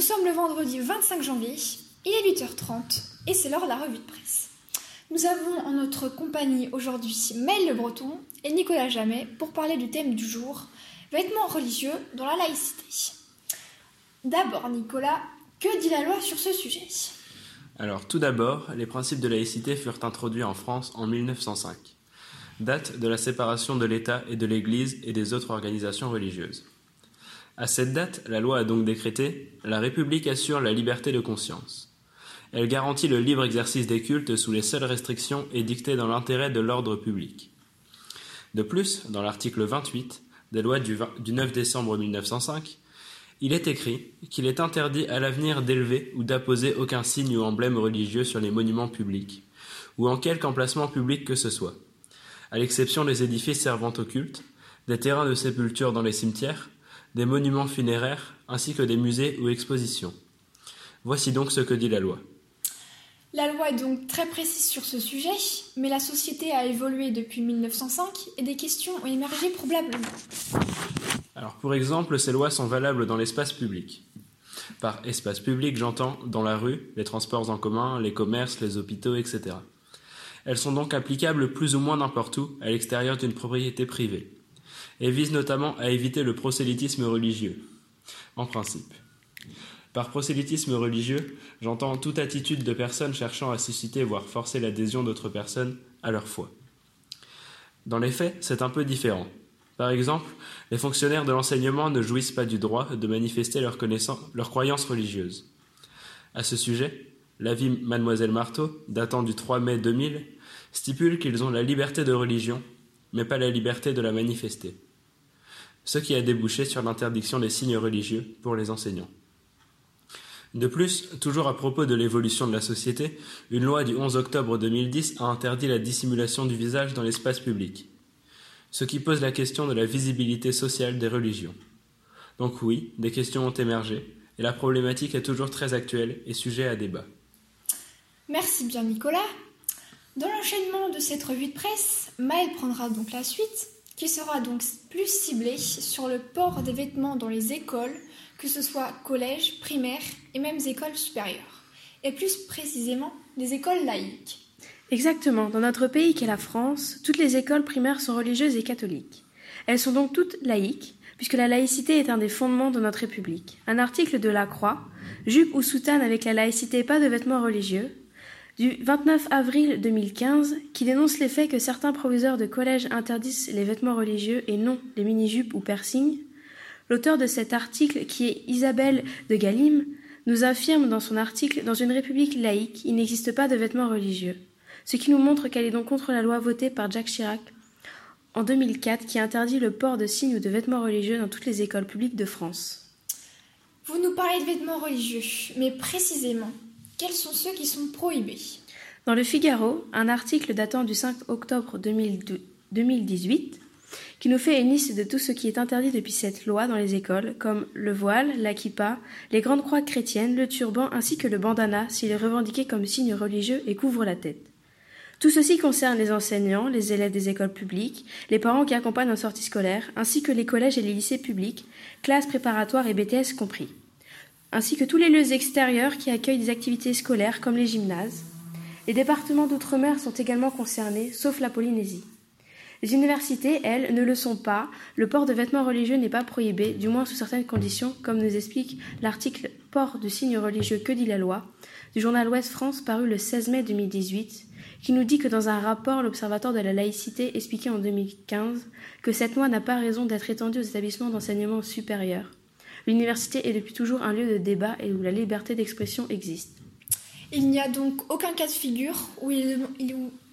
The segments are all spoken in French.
sommes le vendredi 25 janvier, il est 8h30 et c'est l'heure de la revue de presse. Nous avons en notre compagnie aujourd'hui Maël Le Breton et Nicolas Jamet pour parler du thème du jour, vêtements religieux dans la laïcité. D'abord Nicolas, que dit la loi sur ce sujet? Alors tout d'abord, les principes de laïcité furent introduits en France en 1905, date de la séparation de l'État et de l'Église et des autres organisations religieuses. À cette date, la loi a donc décrété La République assure la liberté de conscience. Elle garantit le libre exercice des cultes sous les seules restrictions édictées dans l'intérêt de l'ordre public. De plus, dans l'article 28 des lois du, 9 décembre 1905, il est écrit qu'il est interdit à l'avenir d'élever ou d'apposer aucun signe ou emblème religieux sur les monuments publics, ou en quelque emplacement public que ce soit, à l'exception des édifices servant au culte, des terrains de sépulture dans les cimetières, des monuments funéraires, ainsi que des musées ou expositions. Voici donc ce que dit la loi. La loi est donc très précise sur ce sujet, mais la société a évolué depuis 1905 et des questions ont émergé probablement. Alors pour exemple, ces lois sont valables dans l'espace public. Par espace public, j'entends dans la rue, les transports en commun, les commerces, les hôpitaux, etc. Elles sont donc applicables plus ou moins n'importe où, à l'extérieur d'une propriété privée et vise notamment à éviter le prosélytisme religieux, en principe. Par prosélytisme religieux, j'entends toute attitude de personnes cherchant à susciter voire forcer l'adhésion d'autres personnes à leur foi. Dans les faits, c'est un peu différent. Par exemple, les fonctionnaires de l'enseignement ne jouissent pas du droit de manifester leur, leur croyance religieuse. À ce sujet, l'avis Mademoiselle Marteau, datant du 3 mai 2000, stipule qu'ils ont la liberté de religion, mais pas la liberté de la manifester ce qui a débouché sur l'interdiction des signes religieux pour les enseignants. De plus, toujours à propos de l'évolution de la société, une loi du 11 octobre 2010 a interdit la dissimulation du visage dans l'espace public, ce qui pose la question de la visibilité sociale des religions. Donc oui, des questions ont émergé, et la problématique est toujours très actuelle et sujet à débat. Merci bien Nicolas. Dans l'enchaînement de cette revue de presse, Maël prendra donc la suite qui sera donc plus ciblé sur le port des vêtements dans les écoles, que ce soit collège, primaire et même écoles supérieures, et plus précisément les écoles laïques. Exactement, dans notre pays qu'est la France, toutes les écoles primaires sont religieuses et catholiques. Elles sont donc toutes laïques, puisque la laïcité est un des fondements de notre République. Un article de la Croix, jupe ou soutane avec la laïcité, pas de vêtements religieux, du 29 avril 2015 qui dénonce les faits que certains proviseurs de collèges interdisent les vêtements religieux et non les mini-jupes ou piercings, l'auteur de cet article, qui est Isabelle de Galim, nous affirme dans son article Dans une république laïque, il n'existe pas de vêtements religieux, ce qui nous montre qu'elle est donc contre la loi votée par Jacques Chirac en 2004 qui interdit le port de signes ou de vêtements religieux dans toutes les écoles publiques de France. Vous nous parlez de vêtements religieux, mais précisément, quels sont ceux qui sont prohibés Dans le Figaro, un article datant du 5 octobre 2018 qui nous fait une liste de tout ce qui est interdit depuis cette loi dans les écoles, comme le voile, la kippa, les grandes croix chrétiennes, le turban ainsi que le bandana s'il est revendiqué comme signe religieux et couvre la tête. Tout ceci concerne les enseignants, les élèves des écoles publiques, les parents qui accompagnent en sortie scolaire, ainsi que les collèges et les lycées publics, classes préparatoires et BTS compris ainsi que tous les lieux extérieurs qui accueillent des activités scolaires comme les gymnases. Les départements d'outre-mer sont également concernés, sauf la Polynésie. Les universités, elles, ne le sont pas. Le port de vêtements religieux n'est pas prohibé, du moins sous certaines conditions, comme nous explique l'article Port de signes religieux que dit la loi du journal Ouest France paru le 16 mai 2018, qui nous dit que dans un rapport, l'Observatoire de la laïcité expliquait en 2015 que cette loi n'a pas raison d'être étendue aux établissements d'enseignement supérieur. L'université est depuis toujours un lieu de débat et où la liberté d'expression existe. Il n'y a donc aucun cas de figure où il,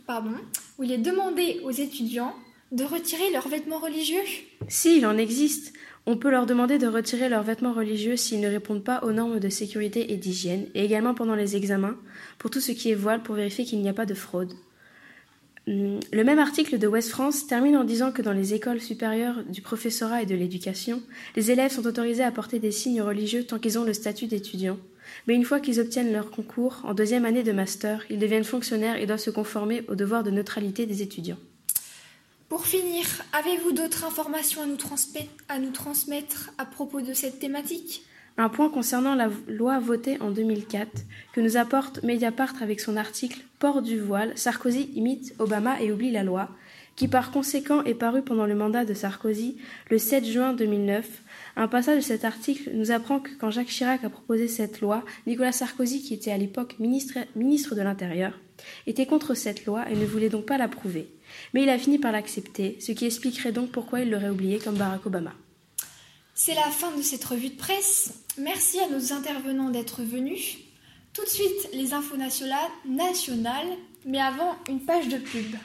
pardon, où il est demandé aux étudiants de retirer leurs vêtements religieux Si, il en existe. On peut leur demander de retirer leurs vêtements religieux s'ils ne répondent pas aux normes de sécurité et d'hygiène, et également pendant les examens, pour tout ce qui est voile, pour vérifier qu'il n'y a pas de fraude. Hum, le même article de West France termine en disant que dans les écoles supérieures du professorat et de l'éducation, les élèves sont autorisés à porter des signes religieux tant qu'ils ont le statut d'étudiant. Mais une fois qu'ils obtiennent leur concours, en deuxième année de master, ils deviennent fonctionnaires et doivent se conformer au devoir de neutralité des étudiants. Pour finir, avez-vous d'autres informations à nous transmettre à propos de cette thématique? Un point concernant la loi votée en 2004 que nous apporte Mediapart avec son article Port du voile, Sarkozy imite Obama et oublie la loi, qui par conséquent est paru pendant le mandat de Sarkozy le 7 juin 2009. Un passage de cet article nous apprend que quand Jacques Chirac a proposé cette loi, Nicolas Sarkozy, qui était à l'époque ministre, ministre de l'Intérieur, était contre cette loi et ne voulait donc pas l'approuver. Mais il a fini par l'accepter, ce qui expliquerait donc pourquoi il l'aurait oublié comme Barack Obama. C'est la fin de cette revue de presse. Merci à nos intervenants d'être venus. Tout de suite, les infos nationales, mais avant, une page de pub.